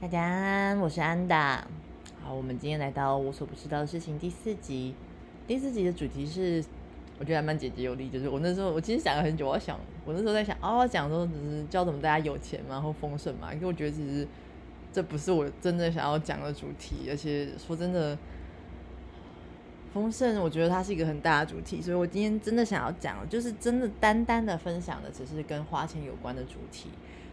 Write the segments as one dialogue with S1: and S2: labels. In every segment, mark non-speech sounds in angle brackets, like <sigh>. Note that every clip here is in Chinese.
S1: 大家安，我是安达。好，我们今天来到我所不知道的事情第四集。第四集的主题是，我觉得还蛮简洁有力。就是我那时候，我其实想了很久，我想，我那时候在想，哦，讲说只是教怎么大家有钱嘛，然后丰盛嘛。因为我觉得其实这不是我真的想要讲的主题，而且说真的，丰盛，我觉得它是一个很大的主题。所以我今天真的想要讲，就是真的单单的分享的，只是跟花钱有关的主题。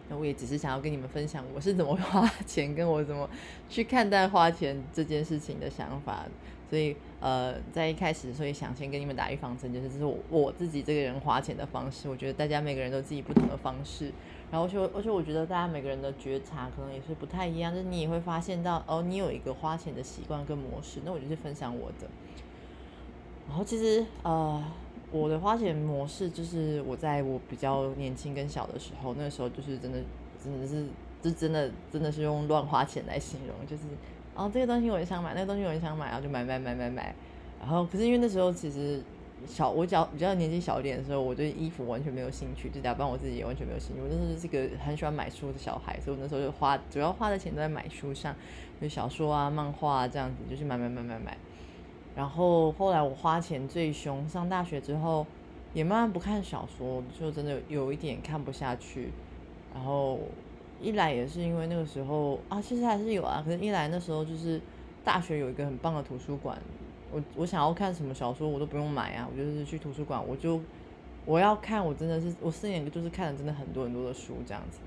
S1: 那我也只是想要跟你们分享我是怎么 <laughs> 花钱，跟我怎么去看待花钱这件事情的想法。所以，呃，在一开始，所以想先跟你们打预防针，就是这是我我自己这个人花钱的方式。我觉得大家每个人都自己不同的方式，然后就而且我觉得大家每个人的觉察可能也是不太一样，就是你也会发现到哦，你有一个花钱的习惯跟模式。那我就是分享我的。然后其实呃。我的花钱模式就是我在我比较年轻跟小的时候，那个时候就是真的真的是，就真的真的是用乱花钱来形容，就是哦这个东西我也想买，那个东西我也想买，然后就买买买买买。然后可是因为那时候其实小我较比较年纪小一点的时候，我对衣服完全没有兴趣，就打扮我自己也完全没有兴趣。我那时候是个很喜欢买书的小孩，所以我那时候就花主要花的钱都在买书上，就小说啊、漫画啊这样子，就是买买买买买。然后后来我花钱最凶，上大学之后也慢慢不看小说，就真的有一点看不下去。然后一来也是因为那个时候啊，其实还是有啊，可是一来那时候就是大学有一个很棒的图书馆，我我想要看什么小说我都不用买啊，我就是去图书馆，我就我要看，我真的是我四年就是看了真的很多很多的书这样子。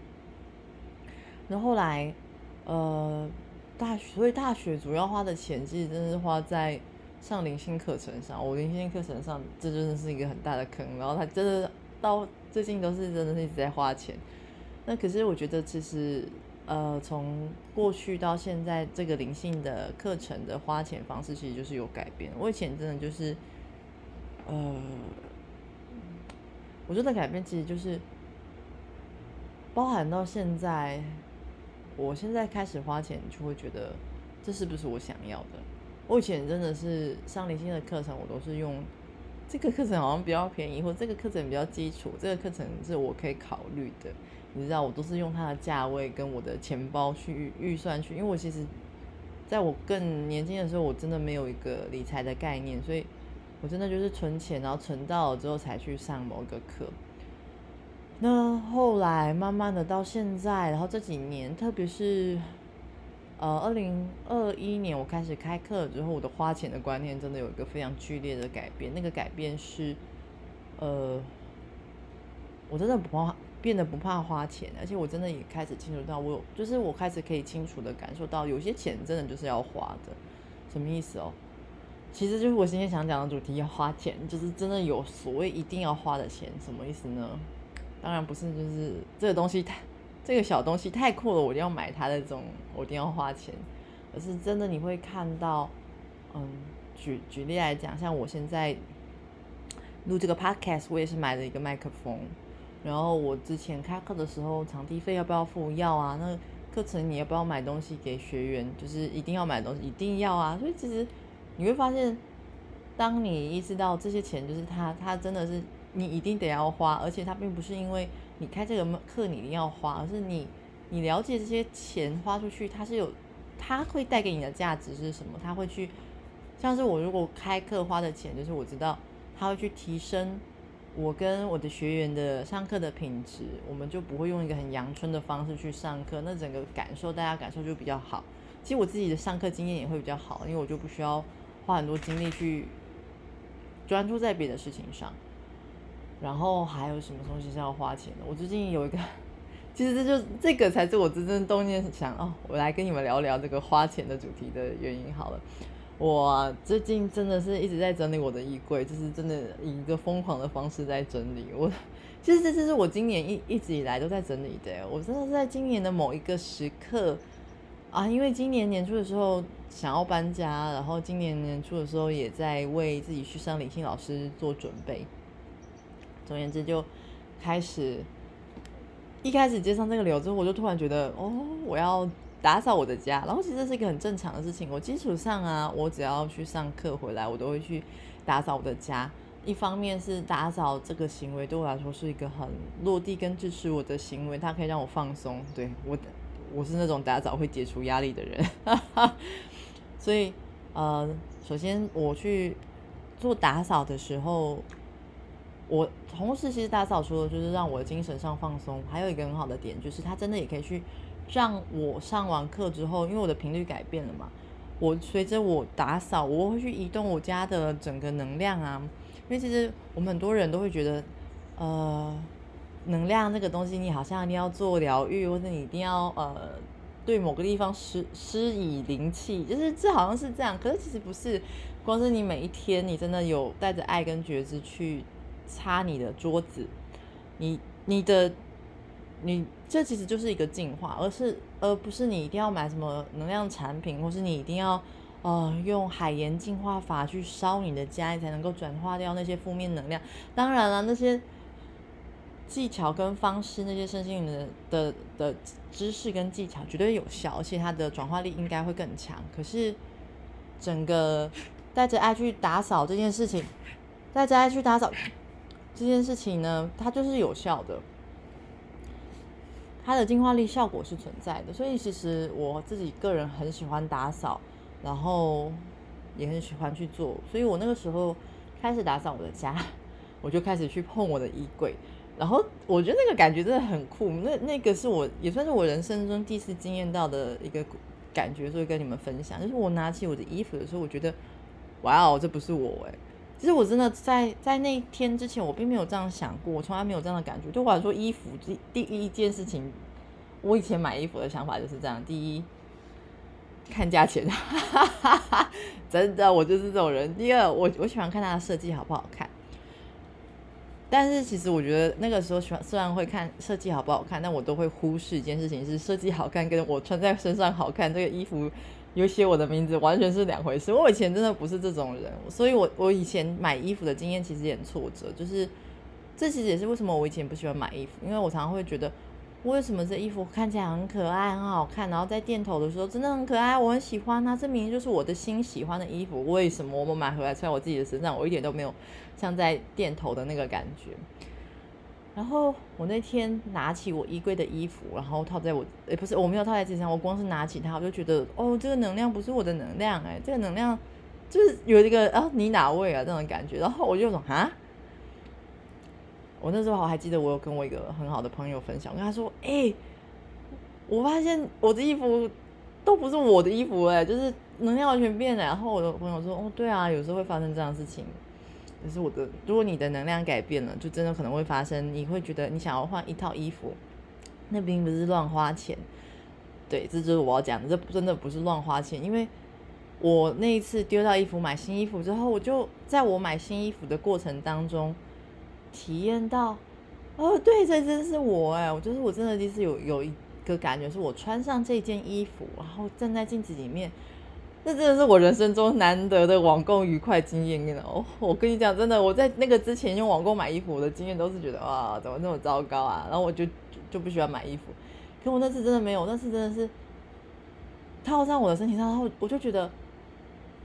S1: 那后来呃大学，所以大学主要花的钱其实真的是花在。上灵性课程上，我灵性课程上，这真的是一个很大的坑。然后他真的到最近都是真的是一直在花钱。那可是我觉得，其实呃，从过去到现在，这个灵性的课程的花钱方式，其实就是有改变。我以前真的就是呃，我觉得改变其实就是包含到现在，我现在开始花钱，就会觉得这是不是我想要的？我以前真的是上理性的课程，我都是用这个课程好像比较便宜，或这个课程比较基础，这个课程是我可以考虑的。你知道，我都是用它的价位跟我的钱包去预算去，因为我其实在我更年轻的时候，我真的没有一个理财的概念，所以我真的就是存钱，然后存到了之后才去上某个课。那后来慢慢的到现在，然后这几年，特别是。呃，二零二一年我开始开课之后，我的花钱的观念真的有一个非常剧烈的改变。那个改变是，呃，我真的不怕，变得不怕花钱，而且我真的也开始清楚到，我有，就是我开始可以清楚的感受到，有些钱真的就是要花的。什么意思哦？其实就是我今天想讲的主题，要花钱，就是真的有所谓一定要花的钱，什么意思呢？当然不是，就是这个东西太。这个小东西太酷了，我一定要买它的这种，我一定要花钱。而是真的，你会看到，嗯，举举例来讲，像我现在录这个 podcast，我也是买了一个麦克风。然后我之前开课的时候，场地费要不要付？要啊。那课程你要不要买东西给学员？就是一定要买东西，一定要啊。所以其实你会发现，当你意识到这些钱就是他，他真的是你一定得要花，而且他并不是因为。你开这个课，你一定要花，而是你，你了解这些钱花出去，它是有，它会带给你的价值是什么？它会去，像是我如果开课花的钱，就是我知道它会去提升我跟我的学员的上课的品质，我们就不会用一个很阳春的方式去上课，那整个感受大家感受就比较好。其实我自己的上课经验也会比较好，因为我就不需要花很多精力去专注在别的事情上。然后还有什么东西是要花钱的？我最近有一个，<laughs> 其实这就这个才是我真正动念想哦，我来跟你们聊聊这个花钱的主题的原因好了。我最近真的是一直在整理我的衣柜，就是真的以一个疯狂的方式在整理。我其实这这是我今年一一直以来都在整理的。我真的是在今年的某一个时刻啊，因为今年年初的时候想要搬家，然后今年年初的时候也在为自己去上理性老师做准备。总而言之，就开始一开始接上这个流之后，我就突然觉得，哦，我要打扫我的家。然后其实这是一个很正常的事情。我基础上啊，我只要去上课回来，我都会去打扫我的家。一方面是打扫这个行为对我来说是一个很落地跟支持我的行为，它可以让我放松。对我，我是那种打扫会解除压力的人，<laughs> 所以呃，首先我去做打扫的时候，我同时其实打扫除了就是让我的精神上放松，还有一个很好的点就是它真的也可以去让我上完课之后，因为我的频率改变了嘛，我随着我打扫，我会去移动我家的整个能量啊，因为其实我们很多人都会觉得，呃。能量这个东西，你好像一定要做疗愈，或者你一定要呃对某个地方施施以灵气，就是这好像是这样。可是其实不是，光是你每一天你真的有带着爱跟觉知去擦你的桌子，你你的你这其实就是一个进化，而是而不是你一定要买什么能量产品，或是你一定要呃用海盐净化法去烧你的家，你才能够转化掉那些负面能量。当然了，那些。技巧跟方式，那些身心灵的的的知识跟技巧绝对有效，而且它的转化力应该会更强。可是，整个带着爱去打扫这件事情，带着爱去打扫这件事情呢，它就是有效的，它的净化力效果是存在的。所以，其实我自己个人很喜欢打扫，然后也很喜欢去做。所以我那个时候开始打扫我的家，我就开始去碰我的衣柜。然后我觉得那个感觉真的很酷，那那个是我也算是我人生中第一次经验到的一个感觉，所以跟你们分享。就是我拿起我的衣服的时候，我觉得，哇哦，这不是我哎！其实我真的在在那一天之前，我并没有这样想过，我从来没有这样的感觉。对我来说，衣服第第一件事情，我以前买衣服的想法就是这样：第一，看价钱，<laughs> 真的，我就是这种人；第二，我我喜欢看它的设计好不好看。但是其实我觉得那个时候喜欢，虽然会看设计好不好看，但我都会忽视一件事情，是设计好看跟我穿在身上好看，这个衣服有写我的名字完全是两回事。我以前真的不是这种人，所以我我以前买衣服的经验其实也很挫折，就是这其实也是为什么我以前不喜欢买衣服，因为我常常会觉得。为什么这衣服看起来很可爱、很好看，然后在店头的时候真的很可爱，我很喜欢啊！这明明就是我的心喜欢的衣服，为什么我们买回来穿我自己的身上，我一点都没有像在店头的那个感觉？然后我那天拿起我衣柜的衣服，然后套在我，诶，不是，我没有套在身上，我光是拿起它，我就觉得，哦，这个能量不是我的能量，哎，这个能量就是有一个啊，你哪位啊这种感觉，然后我就说啊。我那时候我还记得，我有跟我一个很好的朋友分享，我跟他说：“哎，我发现我的衣服都不是我的衣服，哎，就是能量完全变了。”然后我的朋友说：“哦，对啊，有时候会发生这样的事情。就是我的，如果你的能量改变了，就真的可能会发生。你会觉得你想要换一套衣服，那并不是乱花钱。对，这就是我要讲的，这真的不是乱花钱。因为我那一次丢掉衣服买新衣服之后，我就在我买新衣服的过程当中。”体验到，哦，对，这真是我哎！我就是我真的第一次有有一个感觉，是我穿上这件衣服，然后站在镜子里面，那真的是我人生中难得的网购愉快经验哦！我跟你讲，真的，我在那个之前用网购买衣服，我的经验都是觉得哇，怎么那么糟糕啊！然后我就就不喜欢买衣服，可我那次真的没有，那次真的是套上我的身体上，然后我就觉得。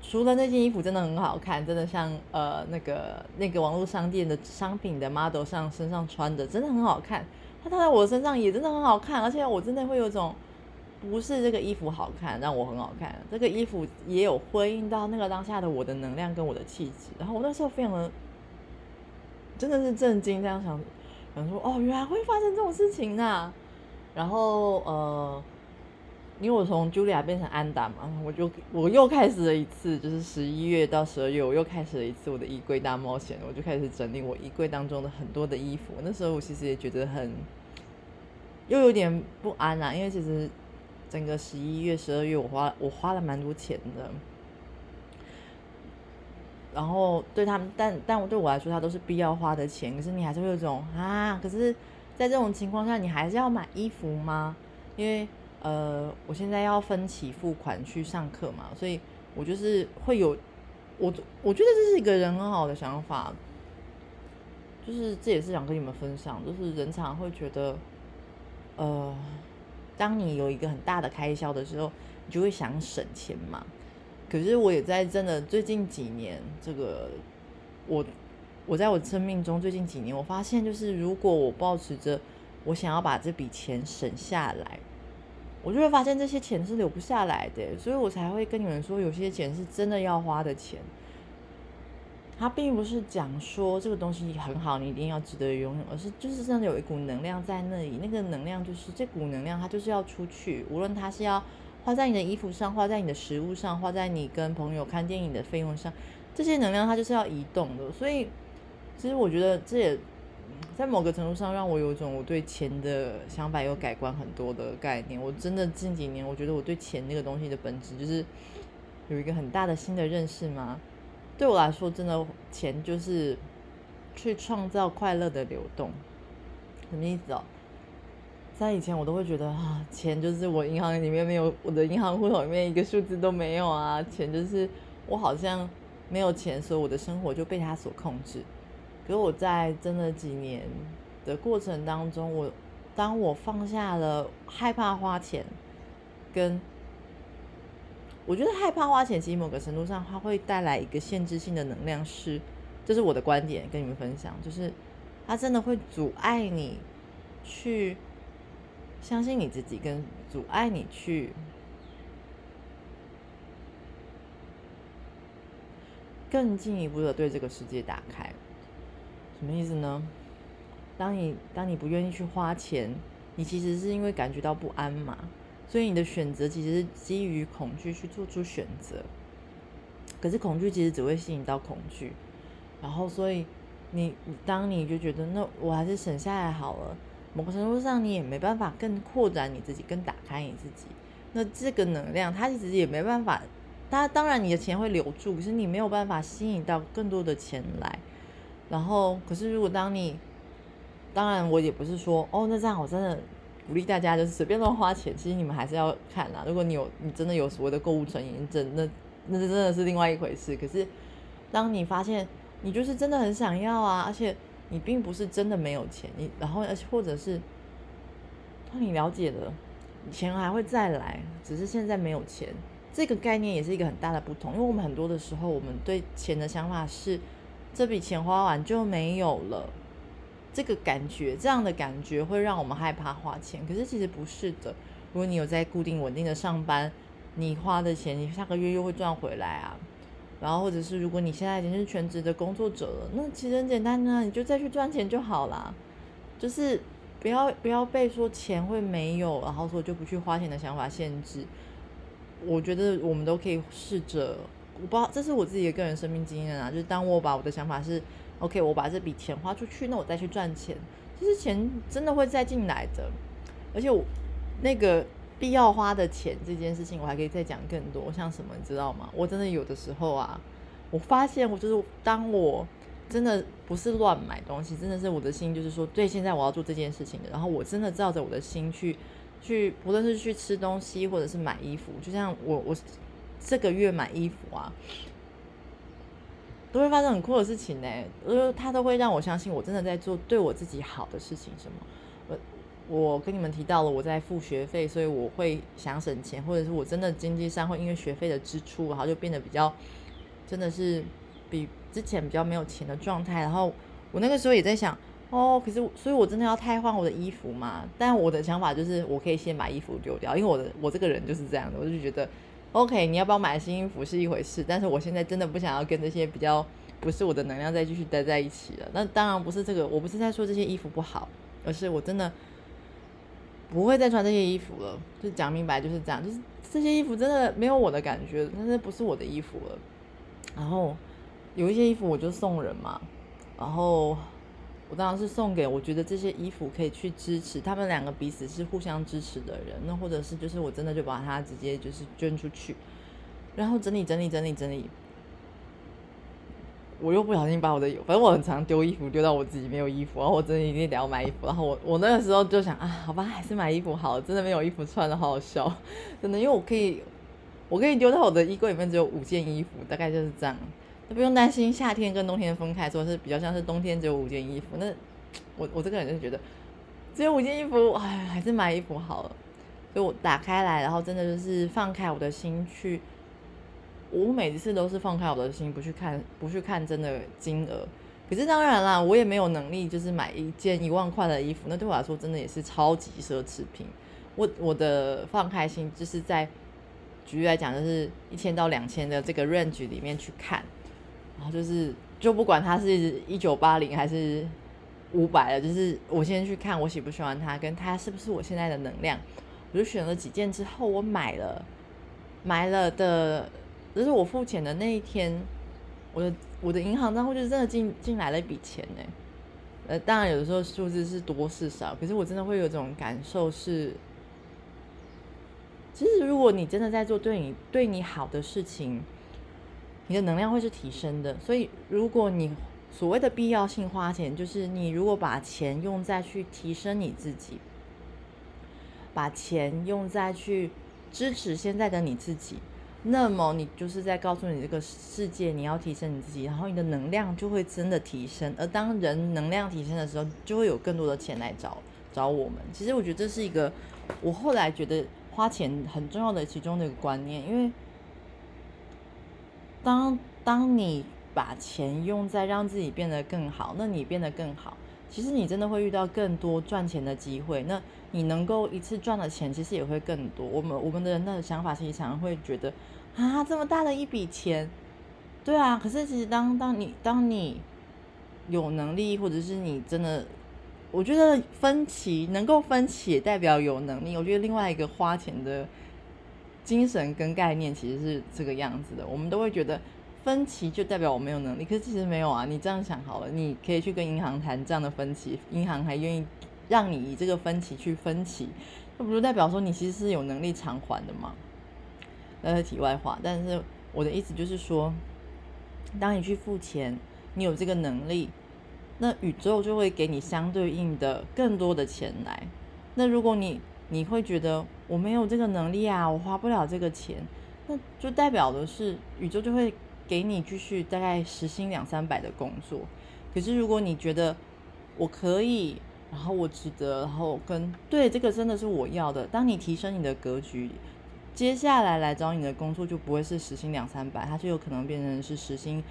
S1: 除了那件衣服真的很好看，真的像呃那个那个网络商店的商品的 model 上身上穿的真的很好看，它套在我身上也真的很好看，而且我真的会有种不是这个衣服好看让我很好看，这个衣服也有回应到那个当下的我的能量跟我的气质，然后我那时候非常的真的是震惊，这样想想说哦原来会发生这种事情啊，然后呃。因为我从 Julia 变成安达嘛，我就我又开始了一次，就是十一月到十二月，我又开始了一次我的衣柜大冒险。我就开始整理我衣柜当中的很多的衣服。那时候我其实也觉得很，又有点不安啊，因为其实整个十一月、十二月，我花我花了蛮多钱的。然后对他们，但但我对我来说，它都是必要花的钱。可是你还是会有种啊，可是在这种情况下，你还是要买衣服吗？因为呃，我现在要分期付款去上课嘛，所以我就是会有我，我觉得这是一个人很好的想法，就是这也是想跟你们分享，就是人常会觉得，呃，当你有一个很大的开销的时候，你就会想省钱嘛。可是我也在真的最近几年，这个我我在我生命中最近几年，我发现就是如果我保持着我想要把这笔钱省下来。我就会发现这些钱是留不下来的，所以我才会跟你们说，有些钱是真的要花的钱。它并不是讲说这个东西很好，你一定要值得拥有，而是就是真的有一股能量在那里，那个能量就是这股能量，它就是要出去，无论它是要花在你的衣服上，花在你的食物上，花在你跟朋友看电影的费用上，这些能量它就是要移动的。所以，其实我觉得这也在某个程度上让我有一种我对钱的想法有改观很多的概念。我真的近几年，我觉得我对钱那个东西的本质就是有一个很大的新的认识嘛。对我来说，真的钱就是去创造快乐的流动，什么意思哦？在以前我都会觉得啊，钱就是我银行里面没有我的银行户头里面一个数字都没有啊，钱就是我好像没有钱，所以我的生活就被它所控制。可是我在真的几年的过程当中，我当我放下了害怕花钱跟。我觉得害怕花钱，其实某个程度上，它会带来一个限制性的能量，是，这是我的观点，跟你们分享，就是它真的会阻碍你去相信你自己，跟阻碍你去更进一步的对这个世界打开。什么意思呢？当你当你不愿意去花钱，你其实是因为感觉到不安嘛。所以你的选择其实是基于恐惧去做出选择，可是恐惧其实只会吸引到恐惧，然后所以你当你就觉得那我还是省下来好了，某个程度上你也没办法更扩展你自己，更打开你自己，那这个能量它其实也没办法，它当然你的钱会留住，可是你没有办法吸引到更多的钱来，然后可是如果当你，当然我也不是说哦那这样我真的。鼓励大家就是随便乱花钱，其实你们还是要看啦。如果你有你真的有所谓的购物成瘾症，那那真的是另外一回事。可是，当你发现你就是真的很想要啊，而且你并不是真的没有钱，你然后而且或者是当你了解了钱还会再来，只是现在没有钱，这个概念也是一个很大的不同。因为我们很多的时候，我们对钱的想法是这笔钱花完就没有了。这个感觉，这样的感觉会让我们害怕花钱。可是其实不是的。如果你有在固定稳定的上班，你花的钱，你下个月又会赚回来啊。然后或者是如果你现在已经是全职的工作者了，那其实很简单呢，你就再去赚钱就好啦。就是不要不要被说钱会没有，然后说就不去花钱的想法限制。我觉得我们都可以试着，我不知道这是我自己的个人生命经验啊。就是当我把我的想法是。OK，我把这笔钱花出去，那我再去赚钱。其实钱真的会再进来的，而且我那个必要花的钱这件事情，我还可以再讲更多。像什么，你知道吗？我真的有的时候啊，我发现我就是当我真的不是乱买东西，真的是我的心就是说，对，现在我要做这件事情的。然后我真的照着我的心去去，不论是去吃东西或者是买衣服，就像我我这个月买衣服啊。都会发生很酷的事情呢，呃，他都会让我相信我真的在做对我自己好的事情。什么？我我跟你们提到了我在付学费，所以我会想省钱，或者是我真的经济上会因为学费的支出，然后就变得比较真的是比之前比较没有钱的状态。然后我那个时候也在想，哦，可是所以，我真的要太换我的衣服嘛？但我的想法就是，我可以先把衣服丢掉，因为我的我这个人就是这样的，我就觉得。OK，你要不要买新衣服是一回事，但是我现在真的不想要跟这些比较不是我的能量再继续待在一起了。那当然不是这个，我不是在说这些衣服不好，而是我真的不会再穿这些衣服了。就讲明白就是这样，就是这些衣服真的没有我的感觉，那是不是我的衣服了。然后有一些衣服我就送人嘛，然后。我当然是送给我觉得这些衣服可以去支持他们两个彼此是互相支持的人，那或者是就是我真的就把它直接就是捐出去，然后整理整理整理整理，我又不小心把我的，反正我很常丢衣服丢到我自己没有衣服，然后我真的一定得要买衣服，然后我我那个时候就想啊，好吧，还是买衣服好，真的没有衣服穿的好好笑，真的，因为我可以我可以丢到我的衣柜里面只有五件衣服，大概就是这样。不用担心夏天跟冬天分开，说是比较像是冬天只有五件衣服。那我我这个人就觉得只有五件衣服，哎，还是买衣服好了。所以我打开来，然后真的就是放开我的心去。我每一次都是放开我的心，不去看，不去看真的金额。可是当然啦，我也没有能力就是买一件一万块的衣服，那对我来说真的也是超级奢侈品。我我的放开心就是在举例来讲，就是一千到两千的这个 range 里面去看，就是就不管它是一九八零还是五百了，就是我先去看我喜不喜欢它，跟它是不是我现在的能量。我就选了几件之后，我买了，买了的，就是我付钱的那一天，我的我的银行账户就真的进进来了一笔钱呢。呃，当然有的时候数字是多是少，可是我真的会有种感受是，其实如果你真的在做对你对你好的事情，你的能量会是提升的。所以如果你所谓的必要性花钱，就是你如果把钱用在去提升你自己。把钱用在去支持现在的你自己，那么你就是在告诉你这个世界，你要提升你自己，然后你的能量就会真的提升。而当人能量提升的时候，就会有更多的钱来找找我们。其实我觉得这是一个我后来觉得花钱很重要的其中的一个观念，因为当当你把钱用在让自己变得更好，那你变得更好。其实你真的会遇到更多赚钱的机会，那你能够一次赚的钱其实也会更多。我们我们的人的想法其实常常会觉得啊，这么大的一笔钱，对啊。可是其实当当你当你有能力，或者是你真的，我觉得分期能够分期也代表有能力。我觉得另外一个花钱的精神跟概念其实是这个样子的，我们都会觉得。分期就代表我没有能力，可是其实没有啊。你这样想好了，你可以去跟银行谈这样的分期，银行还愿意让你以这个分期去分期，那不就代表说你其实是有能力偿还的吗？那是题外话。但是我的意思就是说，当你去付钱，你有这个能力，那宇宙就会给你相对应的更多的钱来。那如果你你会觉得我没有这个能力啊，我花不了这个钱，那就代表的是宇宙就会。给你继续大概时薪两三百的工作，可是如果你觉得我可以，然后我值得，然后跟对这个真的是我要的。当你提升你的格局，接下来来找你的工作就不会是时薪两三百，它就有可能变成是时薪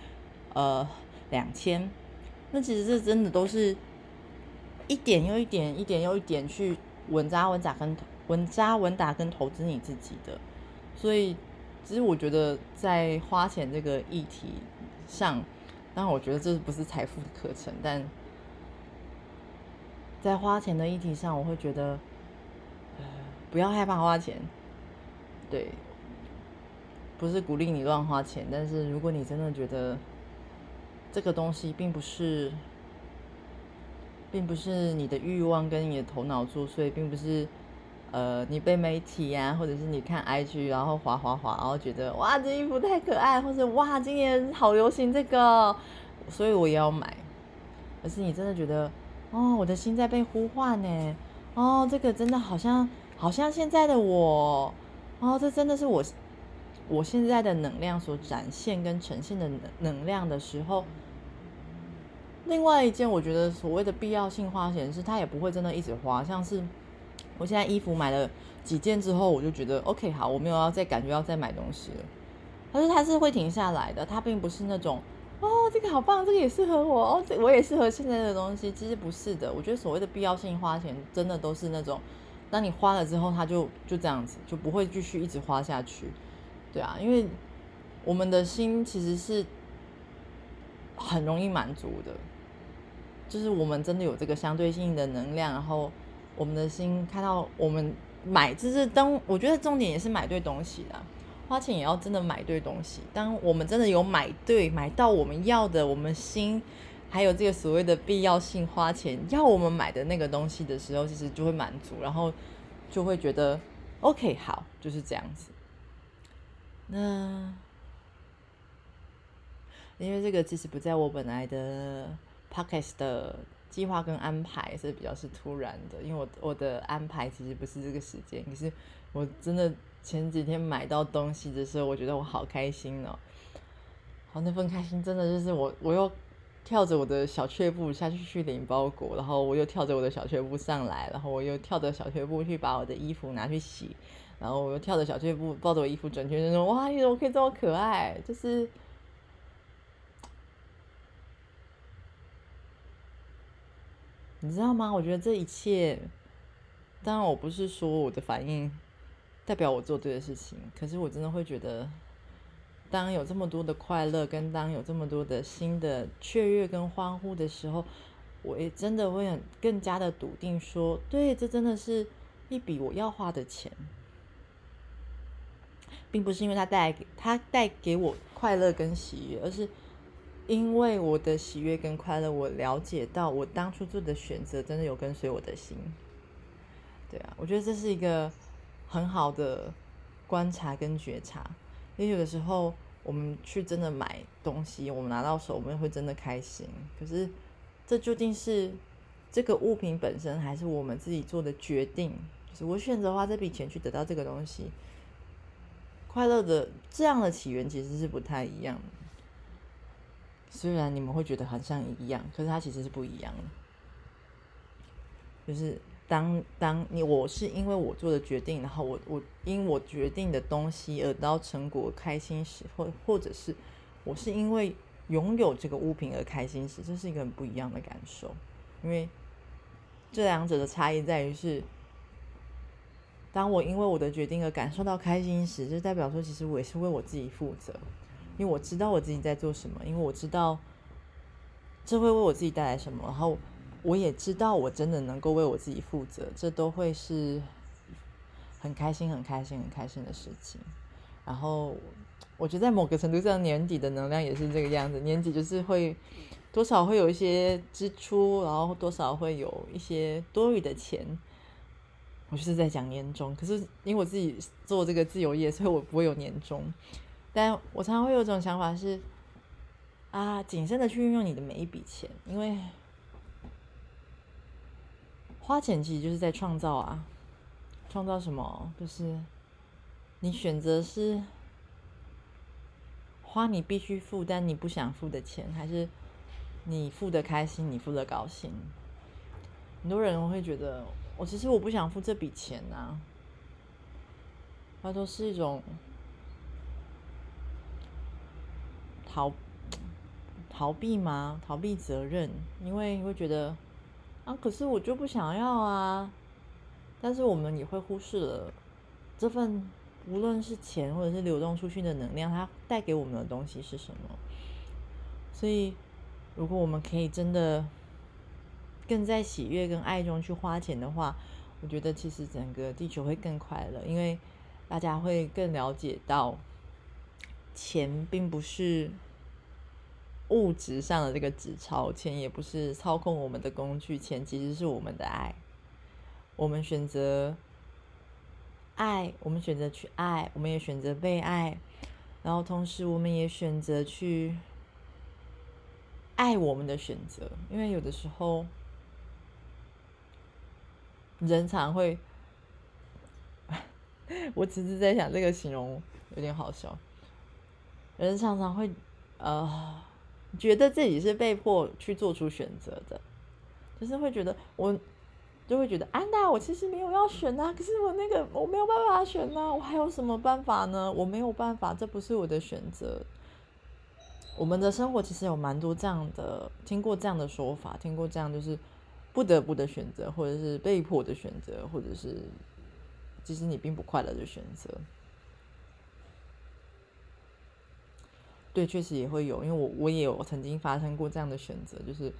S1: 呃两千。那其实这真的都是一点又一点，一点又一点去稳扎稳打跟稳扎稳打跟投资你自己的，所以。其实我觉得在花钱这个议题上，当然我觉得这不是财富的课程，但在花钱的议题上，我会觉得，不要害怕花钱。对，不是鼓励你乱花钱，但是如果你真的觉得这个东西并不是，并不是你的欲望跟你的头脑作祟，并不是。呃，你被媒体呀，或者是你看 IG，然后滑滑滑，然后觉得哇，这衣服太可爱，或者哇，今年好流行这个，所以我也要买。可是你真的觉得，哦，我的心在被呼唤呢，哦，这个真的好像，好像现在的我，哦，这真的是我，我现在的能量所展现跟呈现的能能量的时候。另外一件，我觉得所谓的必要性花钱是，它也不会真的一直花，像是。我现在衣服买了几件之后，我就觉得 OK 好，我没有要再感觉要再买东西了。但是它是会停下来的，它并不是那种哦，这个好棒，这个也适合我哦，这我也适合现在的东西。其实不是的，我觉得所谓的必要性花钱，真的都是那种，当你花了之后，它就就这样子，就不会继续一直花下去。对啊，因为我们的心其实是很容易满足的，就是我们真的有这个相对性的能量，然后。我们的心看到我们买，就是当我觉得重点也是买对东西啦，花钱也要真的买对东西。当我们真的有买对，买到我们要的，我们心还有这个所谓的必要性花钱要我们买的那个东西的时候，其实就会满足，然后就会觉得 OK 好，就是这样子。那因为这个其实不在我本来的 Podcast 的。计划跟安排是比较是突然的，因为我我的安排其实不是这个时间。可是我真的前几天买到东西的时候，我觉得我好开心哦！好，那份开心真的就是我我又跳着我的小雀步下去去领包裹，然后我又跳着我的小雀步上来，然后我又跳着小雀步去把我的衣服拿去洗，然后我又跳着小雀步抱着我衣服转圈圈说：“哇，你怎么可以这么可爱？”就是。你知道吗？我觉得这一切当然我不是说我的反应代表我做对的事情，可是我真的会觉得，当有这么多的快乐，跟当有这么多的新的雀跃跟欢呼的时候，我也真的会很更加的笃定说，对，这真的是一笔我要花的钱。并不是因为它带给它带给我快乐跟喜悦，而是因为我的喜悦跟快乐，我了解到我当初做的选择真的有跟随我的心。对啊，我觉得这是一个很好的观察跟觉察。因为有的时候我们去真的买东西，我们拿到手我们会真的开心，可是这究竟是这个物品本身，还是我们自己做的决定？就是我选择花这笔钱去得到这个东西。快乐的这样的起源其实是不太一样的，虽然你们会觉得很像一样，可是它其实是不一样的。就是当当你我是因为我做的决定，然后我我因我决定的东西而得到成果开心时，或或者是我是因为拥有这个物品而开心时，这是一个很不一样的感受。因为这两者的差异在于是。当我因为我的决定而感受到开心时，就代表说，其实我也是为我自己负责，因为我知道我自己在做什么，因为我知道这会为我自己带来什么，然后我也知道我真的能够为我自己负责，这都会是很开心、很开心、很开心的事情。然后我觉得在某个程度上，年底的能量也是这个样子，年底就是会多少会有一些支出，然后多少会有一些多余的钱。我就是在讲年终，可是因为我自己做这个自由业，所以我不会有年终。但我常常会有一种想法是，啊，谨慎的去运用你的每一笔钱，因为花钱其实就是在创造啊，创造什么？就是你选择是花你必须付但你不想付的钱，还是你付的开心，你付的高兴？很多人会觉得。我其实我不想付这笔钱呐，它都是一种逃逃避吗？逃避责任，因为会觉得啊，可是我就不想要啊。但是我们也会忽视了这份无论是钱或者是流动出去的能量，它带给我们的东西是什么。所以，如果我们可以真的。更在喜悦跟爱中去花钱的话，我觉得其实整个地球会更快乐，因为大家会更了解到，钱并不是物质上的这个纸钞，钱也不是操控我们的工具，钱其实是我们的爱。我们选择爱，我们选择去爱，我们也选择被爱，然后同时我们也选择去爱我们的选择，因为有的时候。人常会，<laughs> 我只是在想这个形容有点好笑。人常常会呃，觉得自己是被迫去做出选择的，就是会觉得我就会觉得安娜，我其实没有要选啊，可是我那个我没有办法选呢，我还有什么办法呢？我没有办法，这不是我的选择。我们的生活其实有蛮多这样的，听过这样的说法，听过这样就是。不得不的选择，或者是被迫的选择，或者是其实你并不快乐的选择。对，确实也会有，因为我我也有曾经发生过这样的选择，就是因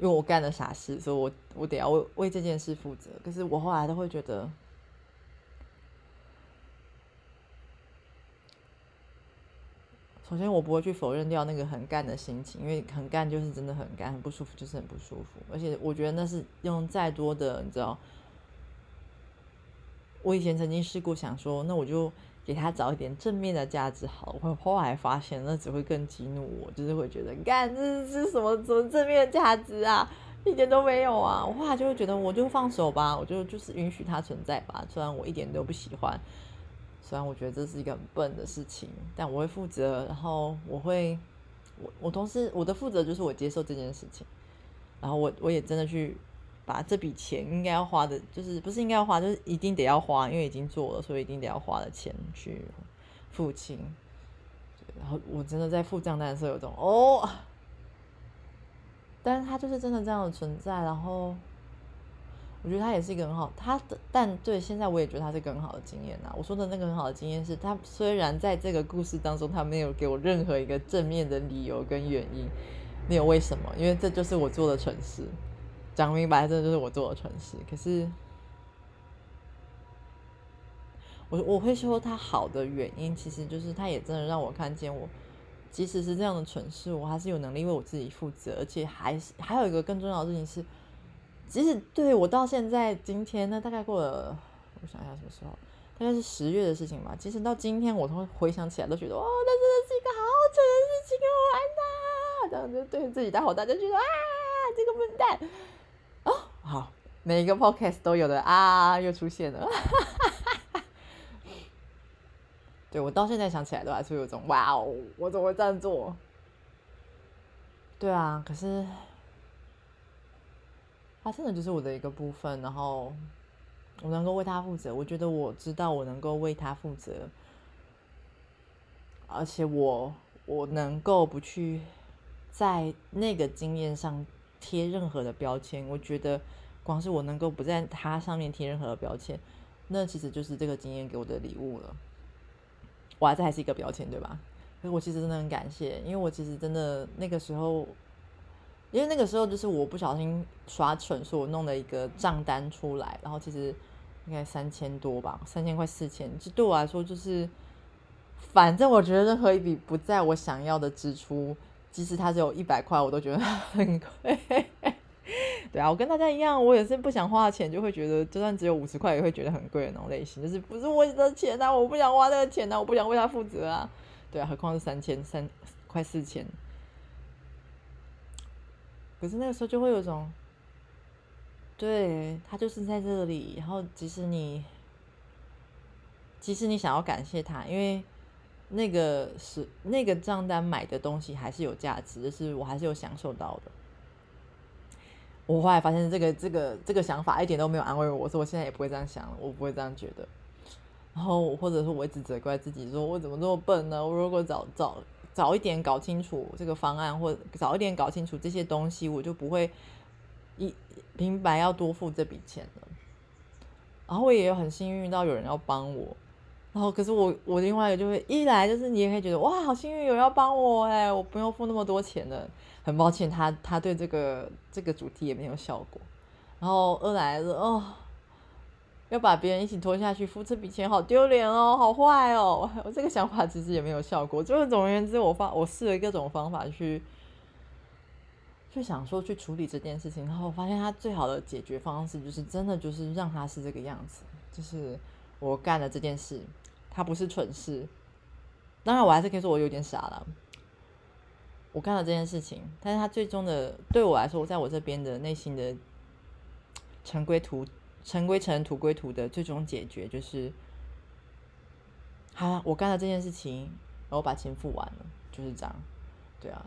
S1: 为我干了傻事，所以我我得要为为这件事负责。可是我后来都会觉得。首先，我不会去否认掉那个很干的心情，因为很干就是真的很干，很不舒服，就是很不舒服。而且，我觉得那是用再多的，你知道，我以前曾经试过想说，那我就给他找一点正面的价值好。我后来发现，那只会更激怒我，就是会觉得，干这是什么什么正面的价值啊，一点都没有啊。我后来就会觉得，我就放手吧，我就就是允许它存在吧，虽然我一点都不喜欢。虽然我觉得这是一个很笨的事情，但我会负责。然后我会，我我同时我的负责就是我接受这件事情。然后我我也真的去把这笔钱应该要花的，就是不是应该要花，就是一定得要花，因为已经做了，所以一定得要花的钱去付清。然后我真的在付账单的时候有种哦，但是他就是真的这样的存在。然后我觉得他也是一个很好，他的但对现在我也觉得他是一个很好的经验呐。我说的那个很好的经验是他虽然在这个故事当中他没有给我任何一个正面的理由跟原因，没有为什么，因为这就是我做的蠢事，讲明白这就是我做的蠢事。可是我我会说他好的原因，其实就是他也真的让我看见我，即使是这样的蠢事，我还是有能力为我自己负责，而且还是还有一个更重要的事情是。即使对我到现在今天，那大概过了，我想一下什么时候，大概是十月的事情吧。即使到今天，我都会回想起来，都觉得哦，那真的是一个好蠢的事情哦，完蛋！这样就对自己大吼大叫，觉得啊，这个笨蛋，好，每一个 podcast 都有的啊，又出现了。<laughs> 对我到现在想起来都还是有种哇哦，我怎么会这样做？对啊，可是。他真的就是我的一个部分，然后我能够为他负责。我觉得我知道我能够为他负责，而且我我能够不去在那个经验上贴任何的标签。我觉得光是我能够不在他上面贴任何的标签，那其实就是这个经验给我的礼物了。哇，这还是一个标签，对吧？可是我其实真的很感谢，因为我其实真的那个时候。因为那个时候就是我不小心耍蠢，说我弄了一个账单出来，然后其实应该三千多吧，三千块四千，这对我来说就是，反正我觉得任何一笔不在我想要的支出，即使它只有一百块，我都觉得很贵。<laughs> 对啊，我跟大家一样，我也是不想花钱，就会觉得就算只有五十块，也会觉得很贵的那种类型，就是不是我的钱啊，我不想花那个钱啊，我不想为他负责啊。对啊，何况是三千三快四千。可是那个时候就会有种，对他就是在这里，然后即使你，即使你想要感谢他，因为那个是那个账单买的东西还是有价值，就是我还是有享受到的。我后来发现这个这个这个想法一点都没有安慰我，说我现在也不会这样想，我不会这样觉得。然后或者说我一直责怪自己，说我怎么这么笨呢？我如果早早。早一点搞清楚这个方案，或早一点搞清楚这些东西，我就不会一平白要多付这笔钱了。然后我也很幸运到有人要帮我，然后可是我我另外一个就会一来就是你也可以觉得哇好幸运有人要帮我哎，我不用付那么多钱的。很抱歉他他对这个这个主题也没有效果。然后二来是哦。要把别人一起拖下去付这笔钱，好丢脸哦，好坏哦！我这个想法其实也没有效果。就是总而言之，我发我试了各种方法去，就想说去处理这件事情，然后我发现他最好的解决方式就是真的就是让他是这个样子，就是我干了这件事，他不是蠢事。当然，我还是可以说我有点傻了。我干了这件事情，但是他最终的对我来说，在我这边的内心的尘归土。尘归尘，土归土的最终解决就是，好了，我干了这件事情，然后把钱付完了，就是这样，对啊。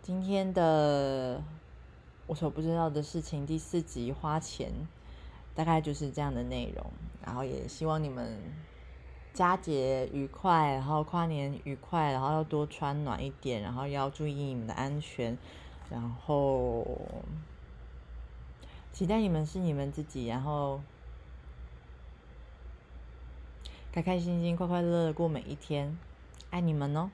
S1: 今天的我所不知道的事情第四集花钱，大概就是这样的内容。然后也希望你们佳节愉快，然后跨年愉快，然后要多穿暖一点，然后要注意你们的安全，然后。期待你们是你们自己，然后开开心心、快快乐乐过每一天，爱你们哦。